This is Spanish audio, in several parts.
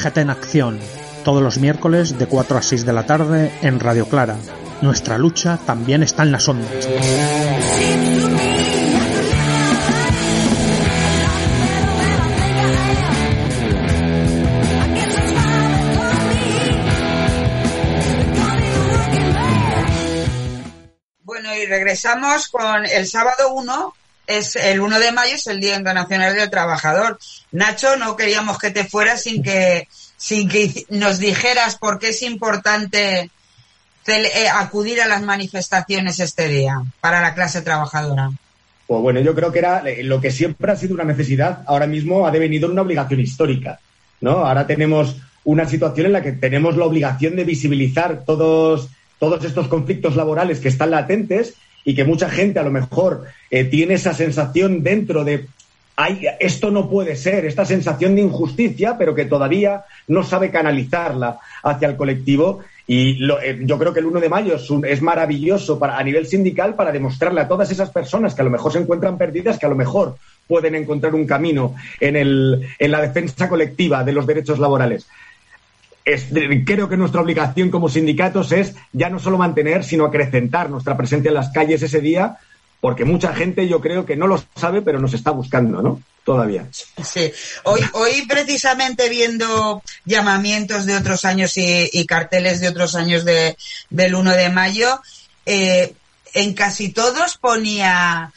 CGT en acción, todos los miércoles de 4 a 6 de la tarde en Radio Clara. Nuestra lucha también está en las ondas. Bueno, y regresamos con el sábado 1, es el 1 de mayo, es el Día Internacional del Trabajador. Nacho, no queríamos que te fueras sin que, sin que nos dijeras por qué es importante eh, acudir a las manifestaciones este día para la clase trabajadora. Pues bueno, yo creo que era eh, lo que siempre ha sido una necesidad, ahora mismo ha devenido en una obligación histórica, ¿no? Ahora tenemos una situación en la que tenemos la obligación de visibilizar todos, todos estos conflictos laborales que están latentes y que mucha gente a lo mejor eh, tiene esa sensación dentro de Ay, esto no puede ser, esta sensación de injusticia, pero que todavía no sabe canalizarla hacia el colectivo y eh, yo creo que el 1 de mayo es, maravilloso para, a nivel sindical para demostrarle a todas esas personas que a lo mejor se encuentran perdidas, que a lo mejor pueden encontrar un camino en, el, en la defensa colectiva de los derechos laborales. Creo que nuestra obligación como sindicatos es ya no solo mantener, sino acrecentar nuestra presencia en las calles ese día, porque mucha gente yo creo que no lo sabe, pero nos está buscando, ¿no? todavía. Sí, hoy, hoy precisamente viendo llamamientos de otros años y, carteles de otros años de, del 1 de mayo, eh, en casi todos ponía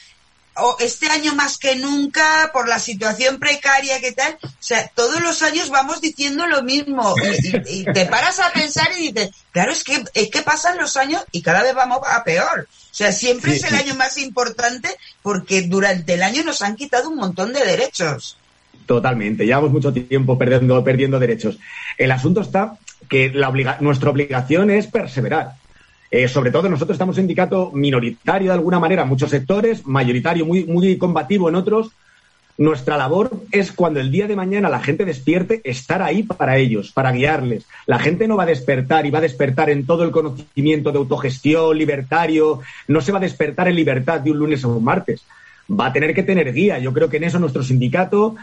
este año más que nunca por la situación precaria que tal, o sea, todos los años vamos diciendo lo mismo y, te paras a pensar y dices, claro, es que es que pasan los años y cada vez vamos a peor. O sea, siempre es el año más importante porque durante el año nos han quitado un montón de derechos. Totalmente, llevamos mucho tiempo perdiendo, perdiendo derechos. El asunto está que la nuestra obligación es perseverar eh, sobre todo nosotros estamos un sindicato minoritario de alguna manera en muchos sectores, mayoritario, muy, muy combativo en otros. Nuestra labor es cuando el día de mañana la gente despierte, estar ahí para ellos, para guiarles. La gente no va a despertar y va a despertar en todo el conocimiento de autogestión, libertario, no se va a despertar en libertad de un lunes a un martes. Va a tener que tener guía. Yo creo que en eso nuestro sindicato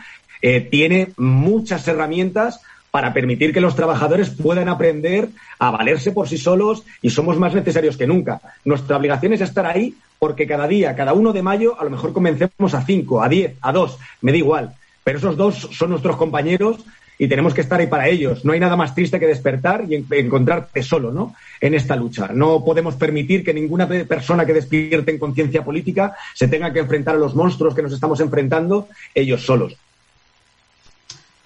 eh, tiene muchas herramientas para permitir que los trabajadores puedan aprender a valerse por sí solos y somos más necesarios que nunca. Nuestra obligación es estar ahí porque cada día, cada uno de mayo, a lo mejor comencemos a cinco, a diez, a dos, me da igual. Pero esos dos son nuestros compañeros y tenemos que estar ahí para ellos. No hay nada más triste que despertar y encontrarte solo, ¿no? En esta lucha. No podemos permitir que ninguna persona que despierte en conciencia política se tenga que enfrentar a los monstruos que nos estamos enfrentando ellos solos.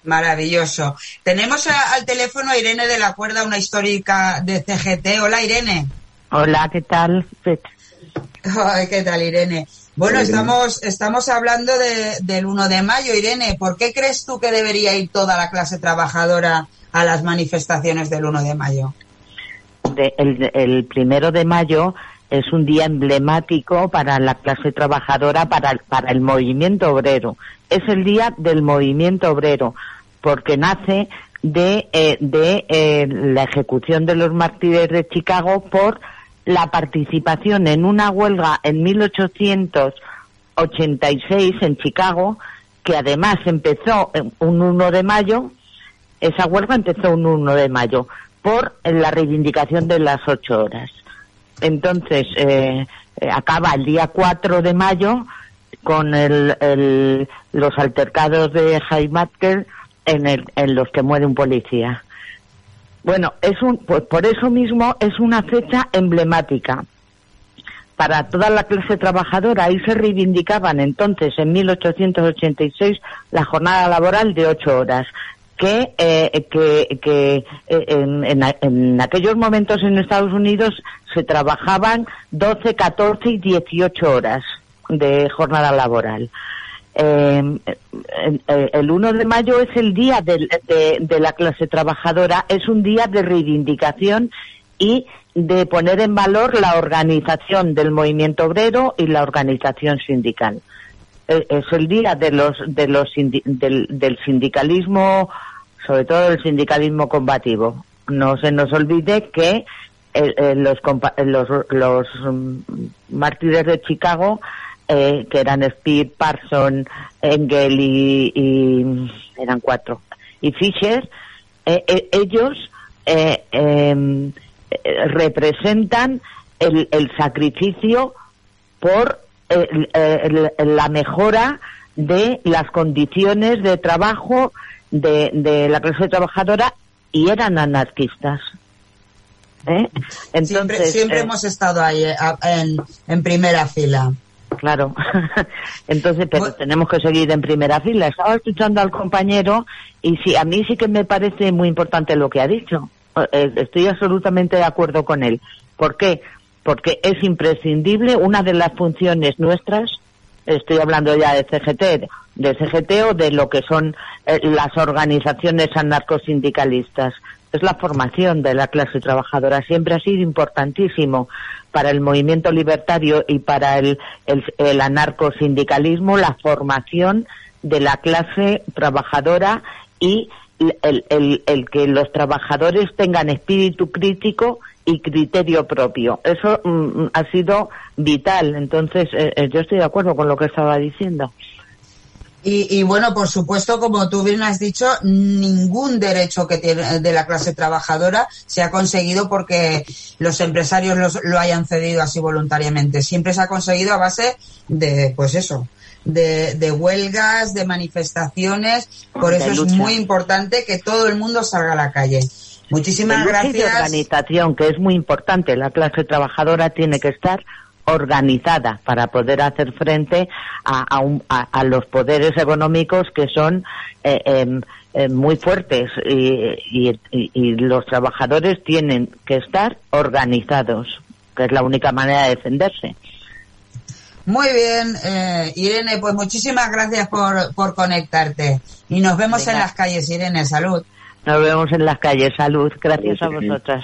Maravilloso. Tenemos al teléfono a Irene de la Cuerda, una histórica de CGT. Hola, Irene. Hola, ¿qué tal? ¿Qué tal, Irene? Bueno, estamos, estamos hablando del 1 de mayo, Irene. ¿Por qué crees tú que debería ir toda la clase trabajadora a las manifestaciones del 1 de mayo? el, el primero de mayo es un día emblemático para la clase trabajadora, para, para el movimiento obrero. Es el día del movimiento obrero porque nace de, eh, eh, la ejecución de los mártires de Chicago por la participación en una huelga en 1886 en Chicago, que además empezó un 1 de mayo, esa huelga empezó un 1 de mayo, por la reivindicación de las ocho horas. Entonces, eh, acaba el día 4 de mayo con el, los altercados de Heimatker en, el, en los que muere un policía. Bueno, es un, pues por eso mismo es una fecha emblemática para toda la clase trabajadora. Ahí se reivindicaban entonces, en 1886, la jornada laboral de ocho horas, que, eh, que, que eh, en, en, aquellos momentos en Estados Unidos se trabajaban 12, 14 y 18 horas de jornada laboral. Eh, el 1 de mayo es el día de, la clase trabajadora, es un día de reivindicación y de poner en valor la organización del movimiento obrero y la organización sindical. Eh, es el día de los, de los del, sindicalismo, sobre todo el sindicalismo combativo. No se nos olvide que eh, los, los, los mm, mártires de Chicago eh, que eran Speed, Parson, Engel y, eran cuatro, y Fisher, ellos em, representan el, el, sacrificio por la mejora de las condiciones de trabajo de, de la clase trabajadora y eran anarquistas. ¿Eh? Entonces, siempre, eh, hemos estado ahí eh, en, en primera fila. Claro. Entonces, pero tenemos que seguir en primera fila. Estaba escuchando al compañero y sí, a mí sí que me parece muy importante lo que ha dicho. Estoy absolutamente de acuerdo con él. ¿Por qué? Porque es imprescindible una de las funciones nuestras estoy hablando ya de CGT, de CGT o de lo que son eh, las organizaciones anarcosindicalistas. Es la formación de la clase trabajadora. Siempre ha sido importantísimo para el movimiento libertario y para el, el, anarcosindicalismo la formación de la clase trabajadora y el, el, el, que los trabajadores tengan espíritu crítico y criterio propio. Eso mm, mm, ha sido vital. Entonces, eh, eh, yo estoy de acuerdo con lo que estaba diciendo. Y, bueno, por supuesto, como tú bien has dicho, ningún derecho que tiene de la clase trabajadora se ha conseguido porque los empresarios lo hayan cedido así voluntariamente. Siempre se ha conseguido a base de, pues eso, de, de huelgas, de manifestaciones. Por eso es muy importante que todo el mundo salga a la calle. Muchísimas gracias. De organización, que es muy importante. La clase trabajadora tiene que estar organizada para poder hacer frente a, a, los poderes económicos que son eh, em, em, muy fuertes y, y, los trabajadores tienen que estar organizados, que es la única manera de defenderse. Muy bien, eh, Irene, pues muchísimas gracias por, por conectarte y nos vemos en las calles, Irene, salud. Nos vemos en las calles. Salud. Gracias a vosotras.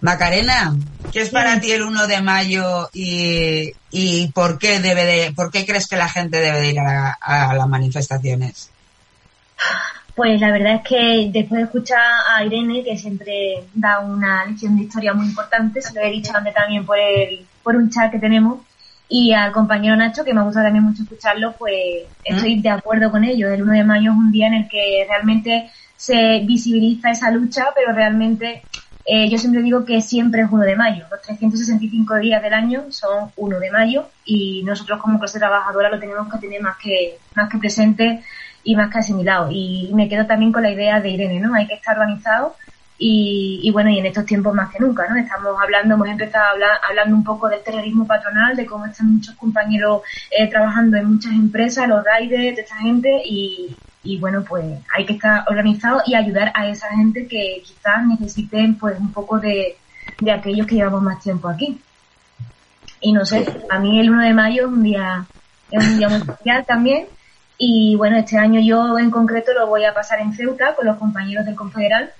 Macarena, ¿qué es para ti el 1 de mayo y, y por qué debe de, por qué crees que la gente debe de ir a, las manifestaciones? Pues la verdad es que después de escuchar a Irene, que siempre da una lección de historia muy importante, se lo he dicho antes también por el, por un chat que tenemos, y al compañero Nacho, que me gusta también mucho escucharlo, pues estoy de acuerdo con ello. El 1 de mayo es un día en el que realmente se visibiliza esa lucha, pero realmente eh, yo siempre digo que siempre es 1 de mayo. Los 365 días del año son 1 de mayo y nosotros como clase trabajadora lo tenemos que tener más que, más que presente y más que asimilado. Y me quedo también con la idea de Irene, ¿no? Hay que estar organizado y, y, bueno, y en estos tiempos más que nunca, ¿no? Estamos hablando, hemos empezado a hablar, hablando un poco del terrorismo patronal, de cómo están muchos compañeros eh, trabajando en muchas empresas, los riders, de esta gente, y, y bueno, pues hay que estar organizado y ayudar a esa gente que quizás necesiten pues un poco de, de aquellos que llevamos más tiempo aquí. Y no sé, a mí el 1 de mayo es un día, es un día muy especial también. Y bueno, este año yo en concreto lo voy a pasar en Ceuta con los compañeros del Confederal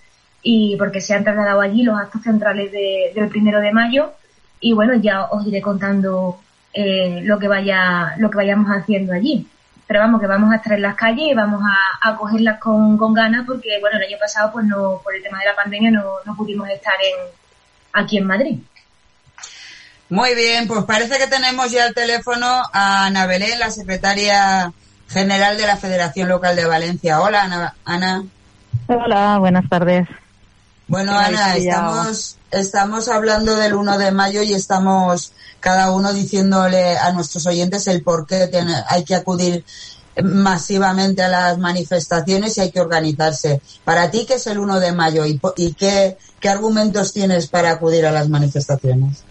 y porque se han trasladado allí los actos centrales del primero de mayo y bueno, ya os iré contando eh, lo que vaya, lo que vayamos haciendo allí pero vamos, que vamos a estar en las calles y vamos a, a cogerlas con, con, ganas porque, bueno, el año pasado, pues no, por el tema de la pandemia no, no pudimos estar en, aquí en Madrid. Muy bien, pues parece que tenemos ya el teléfono a Ana Belén, la secretaria general de la Federación Local de Valencia. Hola, Ana. Ana. Hola, buenas tardes. Bueno, Ana, estamos, estamos hablando del 1 de mayo y estamos cada uno diciéndole a nuestros oyentes el por qué hay que acudir masivamente a las manifestaciones y hay que organizarse. Para ti, ¿qué es el 1 de mayo y, y qué, qué argumentos tienes para acudir a las manifestaciones?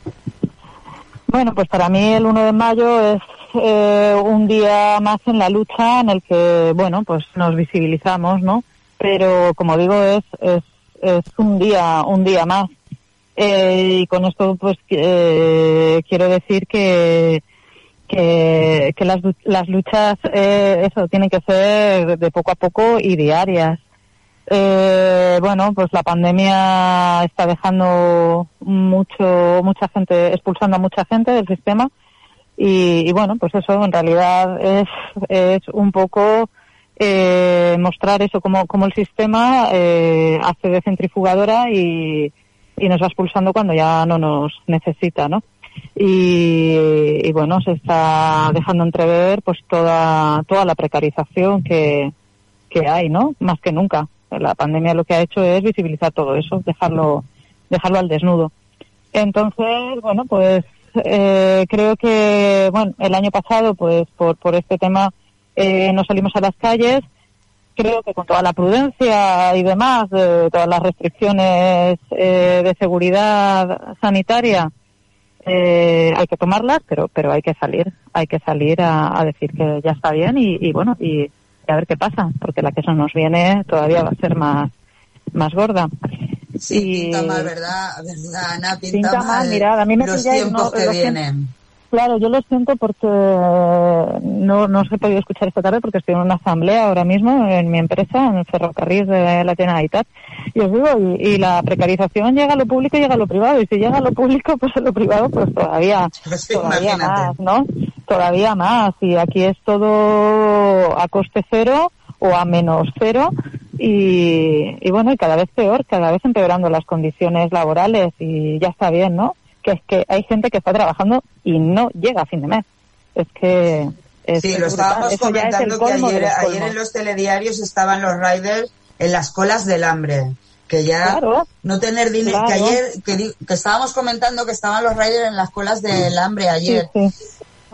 Bueno, pues para mí el 1 de mayo es eh, un día más en la lucha en el que, bueno, pues nos visibilizamos, ¿no? Pero como digo, es, es es un día, un día más. Eh, y con esto, pues, eh, quiero decir que, que, que las, las luchas, eh, eso, tienen que ser de poco a poco y diarias. Eh, bueno, pues la pandemia está dejando mucho, mucha gente, expulsando a mucha gente del sistema. Y, y bueno, pues eso en realidad es, es un poco eh, mostrar eso como, como el sistema eh, hace de centrifugadora y, y nos va expulsando cuando ya no nos necesita, ¿no? Y, bueno, se está dejando entrever pues toda, toda la precarización que, que hay, ¿no? Más que nunca. La pandemia lo que ha hecho es visibilizar todo eso, dejarlo, dejarlo al desnudo. Entonces, bueno, pues eh, creo que, bueno, el año pasado, pues por, por este tema eh, nos salimos a las calles. Creo que con toda la prudencia y demás, de todas las restricciones eh, de seguridad sanitaria, eh, hay que tomarlas, pero pero hay que salir, hay que salir a, decir que ya está bien y, bueno y, a ver qué pasa, porque la que eso nos viene todavía va a ser más más gorda. Sí, pinta mal, ¿verdad? ¿verdad Ana? Pinta, mal, mirad, a mí me los tiempos que vienen. Claro, yo lo siento porque no, no os he podido escuchar esta tarde porque estoy en una asamblea ahora mismo en mi empresa, en el ferrocarril de la Generalitat. Y os digo, y, la precarización llega a lo público y llega a lo privado. Y si llega a lo público, pues a lo privado, pues todavía, todavía más, ¿no? Todavía más. Y aquí es todo a coste cero o a menos cero. Y, y bueno, y cada vez peor, cada vez empeorando las condiciones laborales y ya está bien, ¿no? Que es que hay gente que está trabajando y no llega a fin de mes. Es que... sí, lo estábamos comentando que ayer, ayer, en los telediarios estaban los riders en las colas del hambre. Que ya no tener dinero, que ayer, que, estábamos comentando que estaban los riders en las colas del hambre ayer.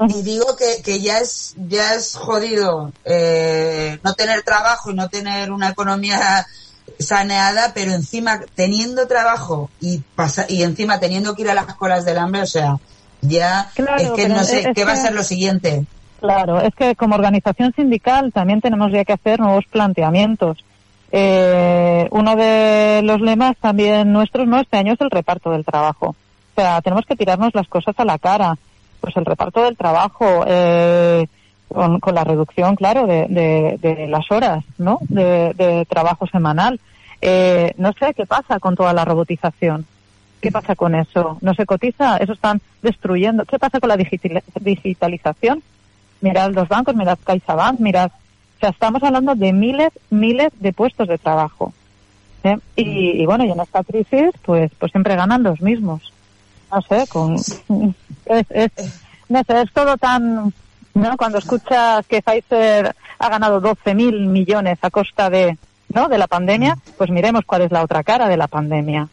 Y digo que, que ya es ya es jodido eh, no tener trabajo y no tener una economía saneada, pero encima teniendo trabajo y pasa, y encima teniendo que ir a las colas del hambre, o sea, ya es que no sé qué va a ser lo siguiente. Claro, es que como organización sindical también tenemos ya que hacer nuevos planteamientos. Eh, uno de los lemas también nuestros no este año es el reparto del trabajo. O sea, tenemos que tirarnos las cosas a la cara. Pues el reparto del trabajo, eh, con, la reducción, claro, de, de, las horas, ¿no? de trabajo semanal. Eh, no sé qué pasa con toda la robotización. ¿Qué pasa con eso? ¿No se cotiza? Eso están destruyendo. ¿Qué pasa con la digitalización? Mirad los bancos, mirad CaixaBank, mirad. O sea, estamos hablando de miles, miles de puestos de trabajo. ¿eh? Y, bueno, y en esta crisis, pues, pues siempre ganan los mismos. No sé, con, es, es, no sé, es todo tan, ¿no? Cuando escuchas que Pfizer ha ganado 12.000 millones a costa de, ¿no? de la pandemia, pues miremos cuál es la otra cara de la pandemia.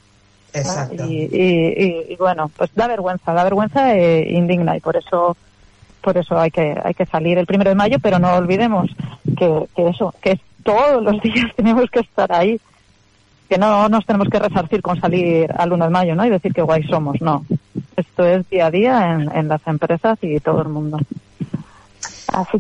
Exacto. Y, bueno, pues da vergüenza, da vergüenza e indigna y por eso por eso hay que hay que salir el primero de mayo, pero no olvidemos que, que eso, que todos los días tenemos que estar ahí, que no nos tenemos que resarcir con salir al 1 de mayo, ¿no? Y decir que guay somos, no. Esto es día a día en, en las empresas y todo el mundo.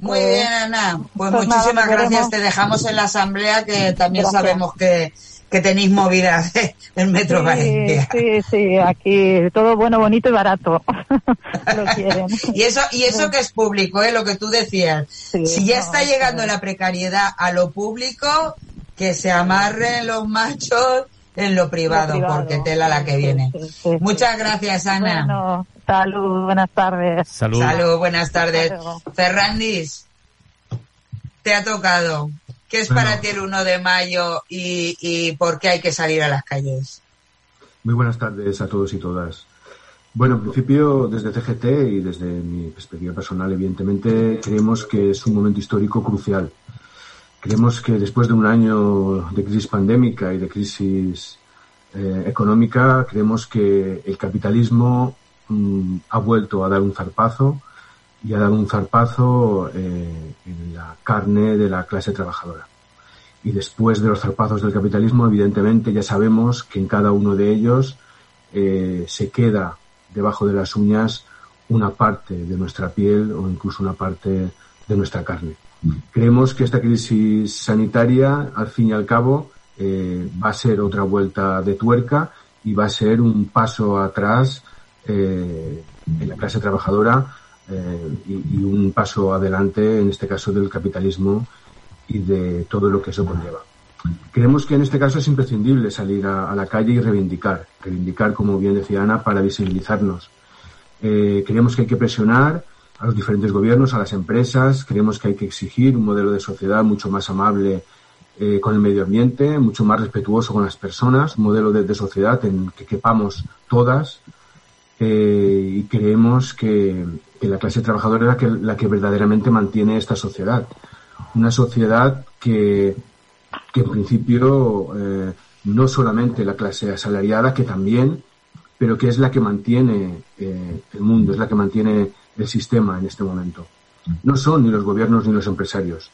Muy bien, Ana. Pues, pues muchísimas gracias. Te dejamos en la asamblea que también sabemos que, que tenéis movidas en Metro sí, Sí, sí, aquí todo bueno, bonito y barato. lo quieren. y eso, y eso que es público, ¿eh? lo que tú decías. si ya está llegando la precariedad a lo público, que se amarren los machos en lo privado, porque tela la que viene. Muchas gracias, Ana. Salud, buenas tardes. Salud. buenas tardes. Ferrandis, te ha tocado. ¿Qué es para ti el 1 de mayo y, por qué hay que salir a las calles? Muy buenas tardes a todos y todas. Bueno, en principio, desde CGT y desde mi perspectiva personal, evidentemente, creemos que es un momento histórico crucial. Creemos que después de un año de crisis pandémica y de crisis eh, económica, creemos que el capitalismo Mm, ha vuelto a dar un zarpazo y ha dado un zarpazo eh, en la carne de la clase trabajadora. Y después de los zarpazos del capitalismo, evidentemente ya sabemos que en cada uno de ellos eh, se queda debajo de las uñas una parte de nuestra piel o incluso una parte de nuestra carne. Creemos que esta crisis sanitaria, al fin y al cabo, eh, va a ser otra vuelta de tuerca y va a ser un paso atrás eh, en la clase trabajadora eh, y, un paso adelante, en este caso, del capitalismo y de todo lo que eso conlleva. Creemos que en este caso es imprescindible salir a, la calle y reivindicar, reivindicar, como bien decía Ana, para visibilizarnos. Creemos que hay que presionar a los diferentes gobiernos, a las empresas, creemos que hay que exigir un modelo de sociedad mucho más amable eh, con el medio ambiente, mucho más respetuoso con las personas, un modelo de, de sociedad en que quepamos todas, eh, y creemos que, la clase trabajadora es la que, la que verdaderamente mantiene esta sociedad. Una sociedad que, que en principio eh, no solamente la clase asalariada, que también, pero que es la que mantiene eh, el mundo, es la que mantiene el sistema en este momento. No son ni los gobiernos ni los empresarios.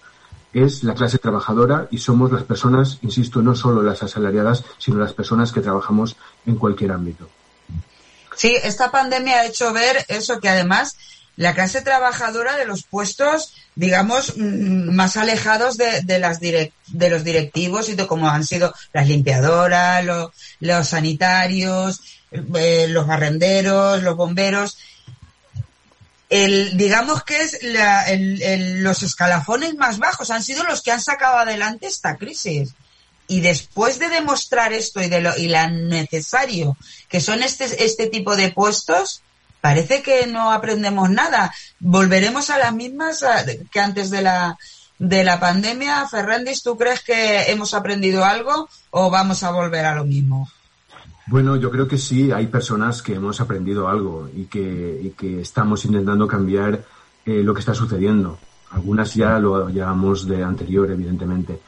Es la clase trabajadora y somos las personas, insisto, no solo las asalariadas, sino las personas que trabajamos en cualquier ámbito. Sí, esta pandemia ha hecho ver eso que además la clase trabajadora de los puestos, digamos, mm, más alejados de, de las de los directivos y de cómo han sido las limpiadoras, los sanitarios, eh, los barrenderos, los bomberos. El, digamos que es la, el, los escalafones más bajos han sido los que han sacado adelante esta crisis. Y después de demostrar esto y de lo y la necesario que son este, este tipo de puestos, parece que no aprendemos nada. Volveremos a las mismas que antes de la, de la pandemia. Ferrandis, ¿tú crees que hemos aprendido algo o vamos a volver a lo mismo? Bueno, yo creo que sí, hay personas que hemos aprendido algo y que, y que estamos intentando cambiar eh, lo que está sucediendo. Algunas ya lo llevamos de anterior, evidentemente.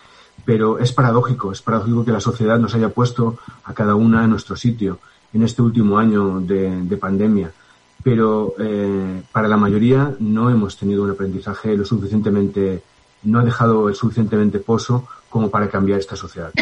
Pero es paradójico, es paradójico que la sociedad nos haya puesto a cada una en nuestro sitio en este último año de pandemia pero eh, para la mayoría no hemos tenido un aprendizaje lo suficientemente, no ha dejado el suficientemente pozo como para cambiar esta sociedad.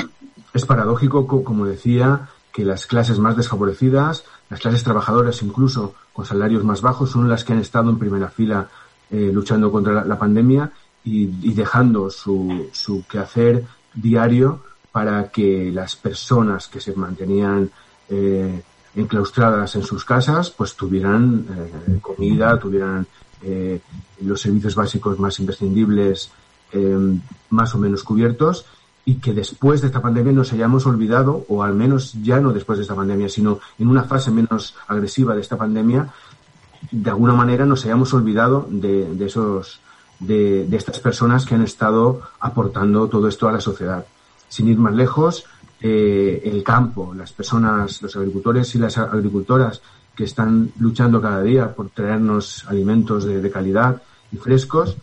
Es paradójico, como decía, que las clases más desfavorecidas, las clases trabajadoras incluso con salarios más bajos, son las que han estado en primera fila eh, luchando contra la, pandemia y, dejando su, su quehacer diario para que las personas que se mantenían eh, enclaustradas en sus casas, pues tuvieran eh, comida, tuvieran eh, los servicios básicos más imprescindibles más o menos cubiertos y que después de esta pandemia nos hayamos olvidado, o al menos ya no después de esta pandemia, sino en una fase menos agresiva de esta pandemia, de alguna manera nos hayamos olvidado de, de esos, de, de estas personas que han estado aportando todo esto a la sociedad. Sin ir más lejos, eh, el campo, las personas, los agricultores y las agricultoras que están luchando cada día por traernos alimentos de, calidad y frescos,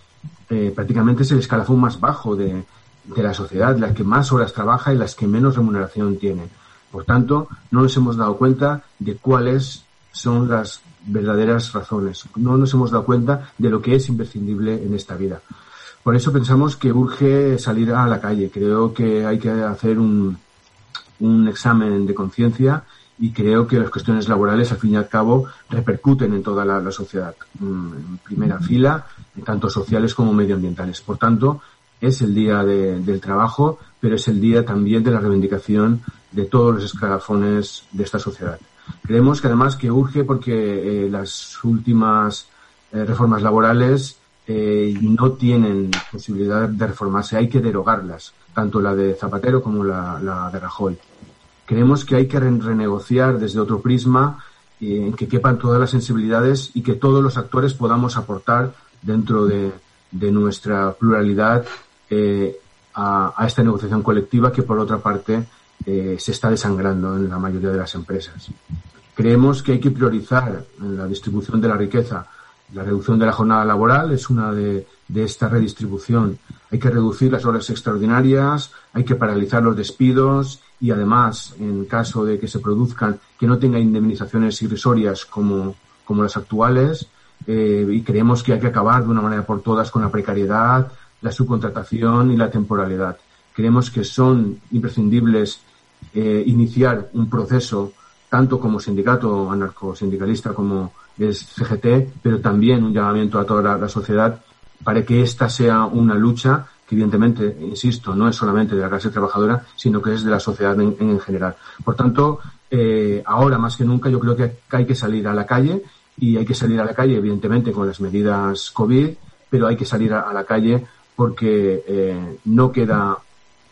eh, prácticamente es el escalafón más bajo de, de la sociedad, la que más horas trabaja y las que menos remuneración tiene. Por tanto, no nos hemos dado cuenta de cuáles son las verdaderas razones. No nos hemos dado cuenta de lo que es imprescindible en esta vida. Por eso pensamos que urge salir a la calle. Creo que hay que hacer un, un examen de conciencia y creo que las cuestiones laborales, al fin y al cabo, repercuten en toda la, sociedad, mm, en primera fila, tanto sociales como medioambientales. Por tanto, es el día del trabajo, pero es el día también de la reivindicación de todos los escalafones de esta sociedad. Creemos que además que urge porque eh, las últimas eh, reformas laborales eh, no tienen posibilidad de reformarse, hay que derogarlas, tanto la de Zapatero como la, de Rajoy. Creemos que hay que renegociar desde otro prisma en que quepan todas las sensibilidades y que todos los actores podamos aportar dentro de, nuestra pluralidad eh, a, esta negociación colectiva que por otra parte eh, se está desangrando en la mayoría de las empresas. Creemos que hay que priorizar la distribución de la riqueza la reducción de la jornada laboral es una de, de, esta redistribución. Hay que reducir las horas extraordinarias, hay que paralizar los despidos y además, en caso de que se produzcan, que no tenga indemnizaciones irrisorias como, como las actuales. Eh, y creemos que hay que acabar de una manera por todas con la precariedad, la subcontratación y la temporalidad. Creemos que son imprescindibles eh, iniciar un proceso, tanto como sindicato anarcosindicalista como es CGT, pero también un llamamiento a toda la sociedad para que esta sea una lucha evidentemente, insisto, no es solamente de la clase trabajadora, sino que es de la sociedad en, general. Por tanto, eh, ahora más que nunca yo creo que hay que salir a la calle y hay que salir a la calle, evidentemente, con las medidas COVID, pero hay que salir a, la calle porque eh, no queda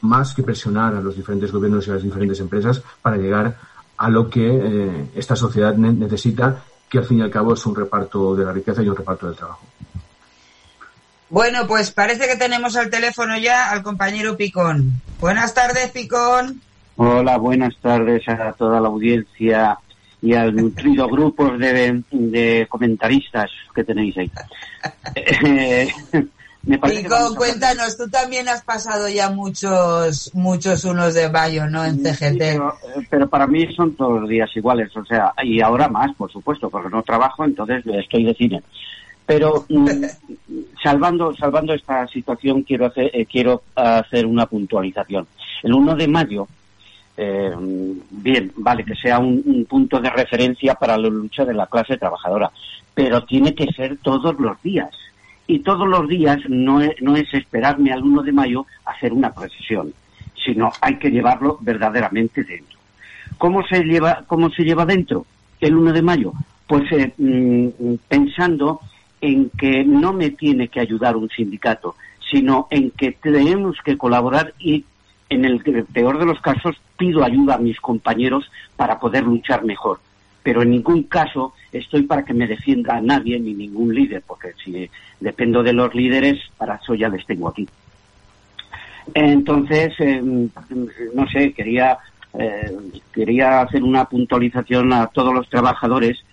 más que presionar a los diferentes gobiernos y a las diferentes empresas para llegar a lo que eh, esta sociedad necesita, que al fin y al cabo es un reparto de la riqueza y un reparto del trabajo. Bueno, pues parece que tenemos al teléfono ya al compañero Picón. Buenas tardes, Picón. Hola, buenas tardes a toda la audiencia y al nutrido grupo de, comentaristas que tenéis ahí. Me Pico, cuéntanos, tú también has pasado ya muchos, muchos unos de mayo, ¿no? En Sí, CGT. pero, eh, pero para mí son todos los días iguales, o sea, y ahora más, por supuesto, porque no trabajo, entonces estoy de cine. Pero mm, salvando salvando esta situación quiero hacer eh, quiero hacer una puntualización. El 1 de mayo eh, bien, vale que sea un, un punto de referencia para la lucha de la clase trabajadora, pero tiene que ser todos los días. Y todos los días no es, esperarme al 1 de mayo hacer una procesión, sino hay que llevarlo verdaderamente dentro. ¿Cómo se lleva, cómo se lleva dentro el 1 de mayo? Pues eh, mm, pensando en que no me tiene que ayudar un sindicato, sino en que tenemos que colaborar y en el peor de los casos pido ayuda a mis compañeros para poder luchar mejor. Pero en ningún caso estoy para que me defienda a nadie ni ningún líder, porque si dependo de los líderes, para eso ya les tengo aquí. Entonces, eh, no sé, quería, eh, quería hacer una puntualización a todos los trabajadores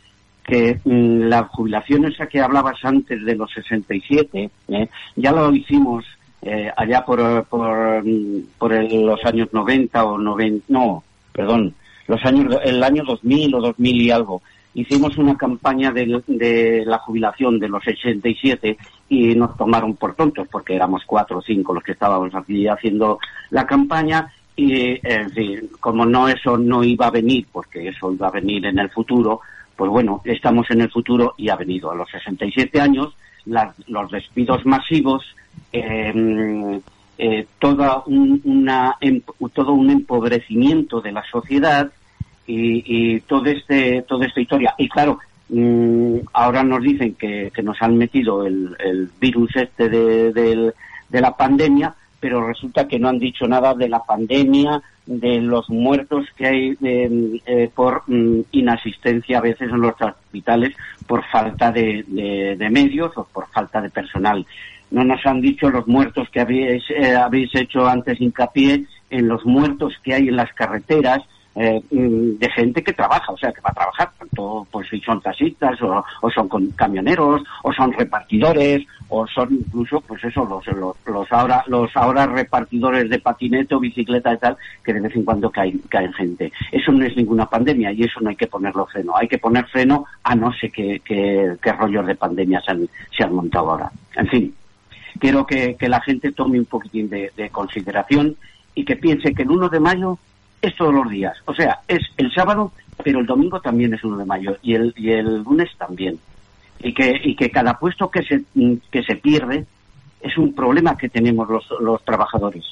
que mm, la jubilación esa que hablabas antes de los 67, ¿eh? ya lo hicimos eh, allá por, por, mm, por los años 90 o 90, no, perdón, los años, el año 2000 o 2000 y algo. Hicimos una campaña de, de la jubilación de los 67 y nos tomaron por tontos porque éramos cuatro o cinco los que estábamos aquí haciendo la campaña y, en fin, como no eso no iba a venir, porque eso iba a venir en el futuro, pues bueno, estamos en el futuro y ha venido. A los 67 años, la- los despidos masivos, eh, eh, toda un, una, em- todo un empobrecimiento de la sociedad y, y todo este, toda esta historia. Y claro, mm, ahora nos dicen que, que nos han metido el, el virus este de, del- de la pandemia, pero resulta que no han dicho nada de la pandemia, de los muertos que hay eh, eh, por mm, inasistencia a veces en los hospitales por falta de, medios o por falta de personal. No nos han dicho los muertos que habéis, eh, habéis hecho antes hincapié en los muertos que hay en las carreteras, eh, mm, de gente que trabaja, o sea, que va a trabajar, tanto pues si son taxistas o, o son con- camioneros o son repartidores o son incluso pues eso los, los, los ahora los ahora repartidores de patinete o bicicleta y tal que de vez en cuando caen, caen gente. Eso no es ninguna pandemia y eso no hay que ponerlo freno. Hay que poner freno a no sé qué, qué, qué rollos de pandemia se han, se han montado ahora. En fin, quiero que, que la gente tome un poquitín de, de consideración y que piense que el 1 de mayo es todos los días. O sea, es el sábado, pero el domingo también es 1 de mayo y el, y el lunes también. Y que, y que cada puesto que se, que se pierde es un problema que tenemos los, los trabajadores.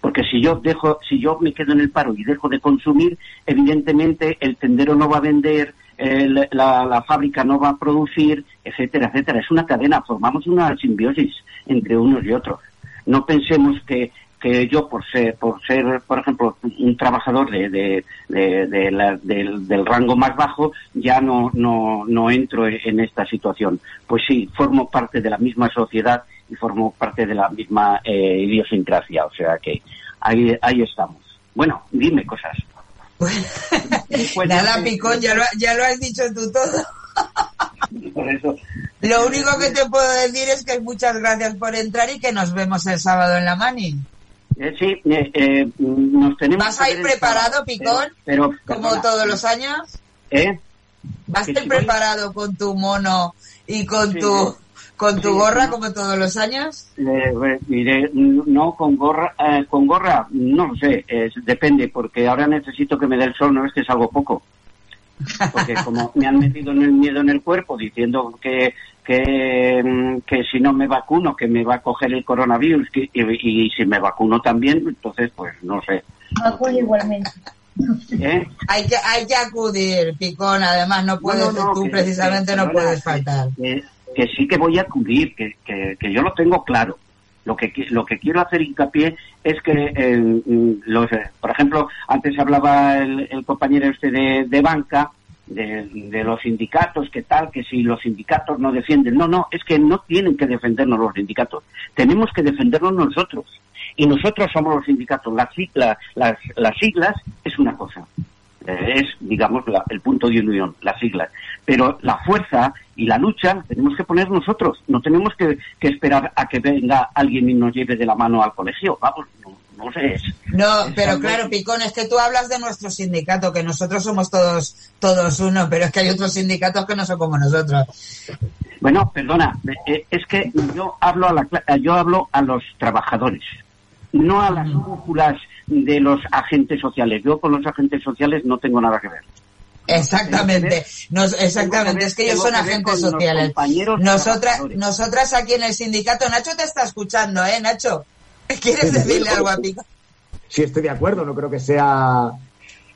Porque si yo dejo, si yo me quedo en el paro y dejo de consumir, evidentemente el tendero no va a vender, el- la, la fábrica no va a producir, etcétera, etcétera. Es una cadena, formamos una simbiosis entre unos y otros. No pensemos que, que yo por ser, por ser, por ejemplo, un trabajador de, de, de- de la- del, del rango más bajo, ya no, no, no entro en, en esta situación. Pues sí, formo parte de la misma sociedad y formo parte de la misma eh, idiosincrasia. O sea que ahí, ahí estamos. Bueno, dime cosas. Nada, Picón, ya lo, ya lo has dicho tú todo. Por eso, Lo único que te puedo decir es que muchas gracias por entrar y que nos vemos el sábado en la Mani. Eh, sí, eh, eh, nos tenemos ¿Vas a ir preparado, Picón? Pero, Como perdona, todos los años. ¿eh? ¿Vas a voy- preparado con tu mono y con Sí, tu con tu sí, gorra como todos los años? Eh, diré, no, con gorra, eh, con gorra, no lo sé, depende, porque ahora necesito que me dé el sol, no es que es algo poco. Porque como me han metido en el miedo en el cuerpo diciendo que, que, mm, que si no me vacuno, que me va a coger el coronavirus, que- y, y si me vacuno también, entonces pues no sé. Acuerdo igualmente. ¿eh? Hay que hay que acudir, Picón. Además, no puedes, no, tú que- precisamente que- no puedes faltar. que, que sí que voy a acudir, que, que, que yo lo tengo claro. Lo que, lo que quiero hacer hincapié es que, eh, mm, los, eh, por ejemplo, antes hablaba el, el compañero este de, de banca, de, de los sindicatos, que tal, que si los sindicatos no defienden. No, no, es que no tienen que defendernos los sindicatos. Tenemos que defendernos nosotros. Y nosotros somos los sindicatos. Las, siglas- las, las siglas es una cosa. Eh, es, digamos, la- el punto de unión, las siglas. Pero la fuerza y la lucha tenemos que poner nosotros, no tenemos que, esperar a que venga alguien y nos lleve de la mano al colegio, vamos, no, no pero claro, Picón, es que tú hablas de nuestro sindicato, que nosotros somos todos, todos uno, pero es que hay otros sindicatos que no son como nosotros. Bueno, perdona, eh, es que yo hablo a, la, yo hablo a los trabajadores, no a las cúpulas de los agentes sociales. Yo con los agentes sociales no tengo nada que ver. Exactamente, exactamente, es que ellos son agentes sociales. Nosotras, nosotras aquí en el sindicato, Nacho te está escuchando, ¿eh, Nacho? ¿Quieres decirle algo a Pico? Sí, estoy de acuerdo, no creo que sea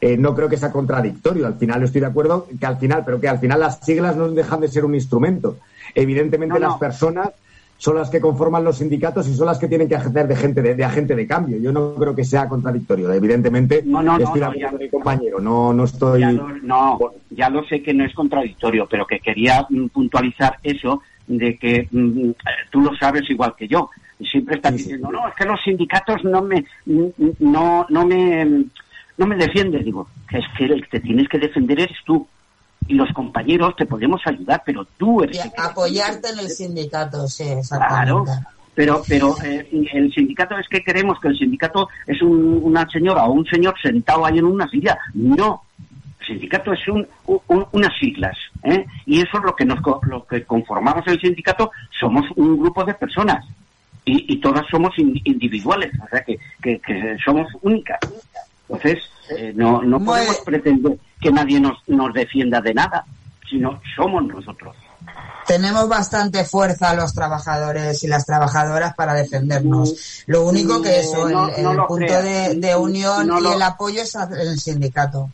eh, no creo que sea contradictorio. Al final estoy de acuerdo que al final, pero que al final las siglas no dejan de ser un instrumento. Evidentemente las personas son las que conforman los sindicatos y son las que tienen que ejercer de gente de, agente de cambio. Yo no creo que sea contradictorio. Evidentemente no, no, estoy de acuerdo con mi compañero. No, no estoy. Ya lo, no, ya lo sé que no es contradictorio, pero que quería puntualizar eso de que mm, tú lo sabes igual que yo. Siempre están diciendo, no, es que los sindicatos no me, no, no me, no me defienden. Digo, es que el que te tienes que defender eres tú y los compañeros te podemos ayudar, pero tú eres... apoyarte en el sindicato, sí, exactamente. Claro, pero, pero eh, el sindicato es que queremos que el sindicato es una señora o un señor sentado ahí en una silla. No, el sindicato es un, unas siglas, ¿eh? y eso es lo que nos lo que conformamos el sindicato, somos un grupo de personas. Y, todas somos individuales, o sea que, que, somos únicas. Entonces, eh, no, no podemos pretender que nadie nos, nos defienda de nada, sino somos nosotros. Tenemos bastante fuerza los trabajadores y las trabajadoras para defendernos. Lo único que eso, el, punto de, unión y el apoyo es el sindicato.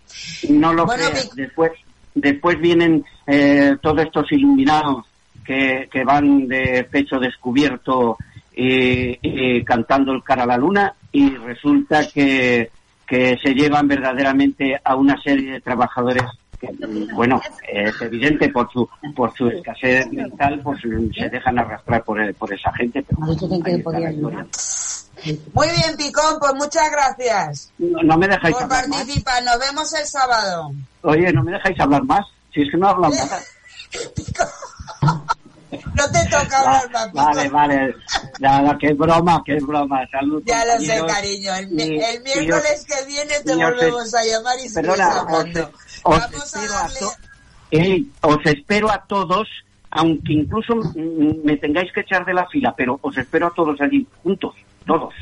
No lo bueno, Después, después vienen eh, todos estos iluminados que, que van de pecho descubierto y, cantando el cara a la luna y resulta que que se llevan verdaderamente a una serie de trabajadores que, bueno, es evidente por su por su escasez mental, pues se dejan arrastrar por, por esa gente. Pero Muy bien, Picón, pues muchas gracias. No, me dejáis por participar. Nos vemos el sábado. Oye, no me dejáis hablar más. Si es que no hablan nada. No te toca hablar más. Vale, vale. Que broma, que broma. Salud. Ya lo sé, cariño. El, miércoles que viene te volvemos a llamar y perdona, hablando. Os, Vamos a darle... os espero a todos, aunque incluso me tengáis que echar de la fila, pero os espero a todos allí, juntos, todos.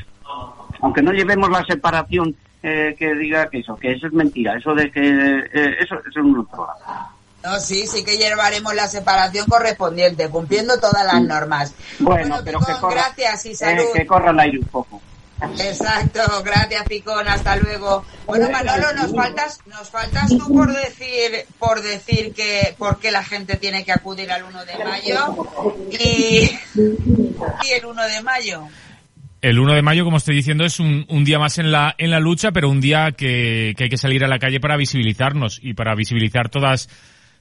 Aunque no llevemos la separación eh, que diga que eso, que eso es mentira, eso de que eh, eso, eso es un programa. No, sí, sí que llevaremos la separación correspondiente, cumpliendo todas las normas. Bueno, pero que corra, gracias y salud. que corra el aire un poco. Exacto, gracias Picón, hasta luego. Bueno Manolo, nos faltas, nos faltas tú por decir, por decir que por qué la gente tiene que acudir al 1 de mayo y, y el 1 de mayo. El 1 de mayo, como estoy diciendo, es un, un, día más en la, en la lucha, pero un día que, hay que salir a la calle para visibilizarnos y para visibilizar todas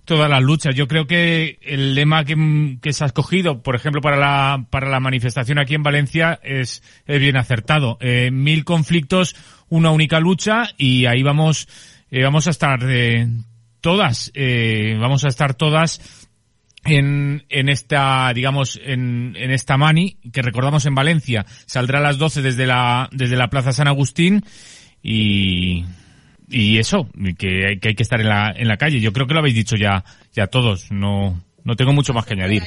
todas las luchas. Yo creo que el lema que, se ha escogido, por ejemplo, para la, para la manifestación aquí en Valencia es, bien acertado. Eh, mil conflictos, una única lucha y ahí vamos, eh, vamos a estar eh, todas, eh, vamos a estar todas en, en esta, digamos, en, en esta mani que recordamos en Valencia. Saldrá a las 12 desde la, desde la Plaza San Agustín y y eso, que hay, que hay que estar en la, en la calle. Yo creo que lo habéis dicho ya, ya todos. No, no tengo mucho más que añadir.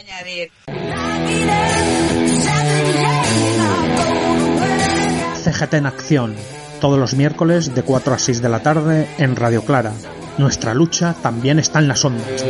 CGT en acción, todos los miércoles de 4 a 6 de la tarde en Radio Clara. Nuestra lucha también está en las ondas.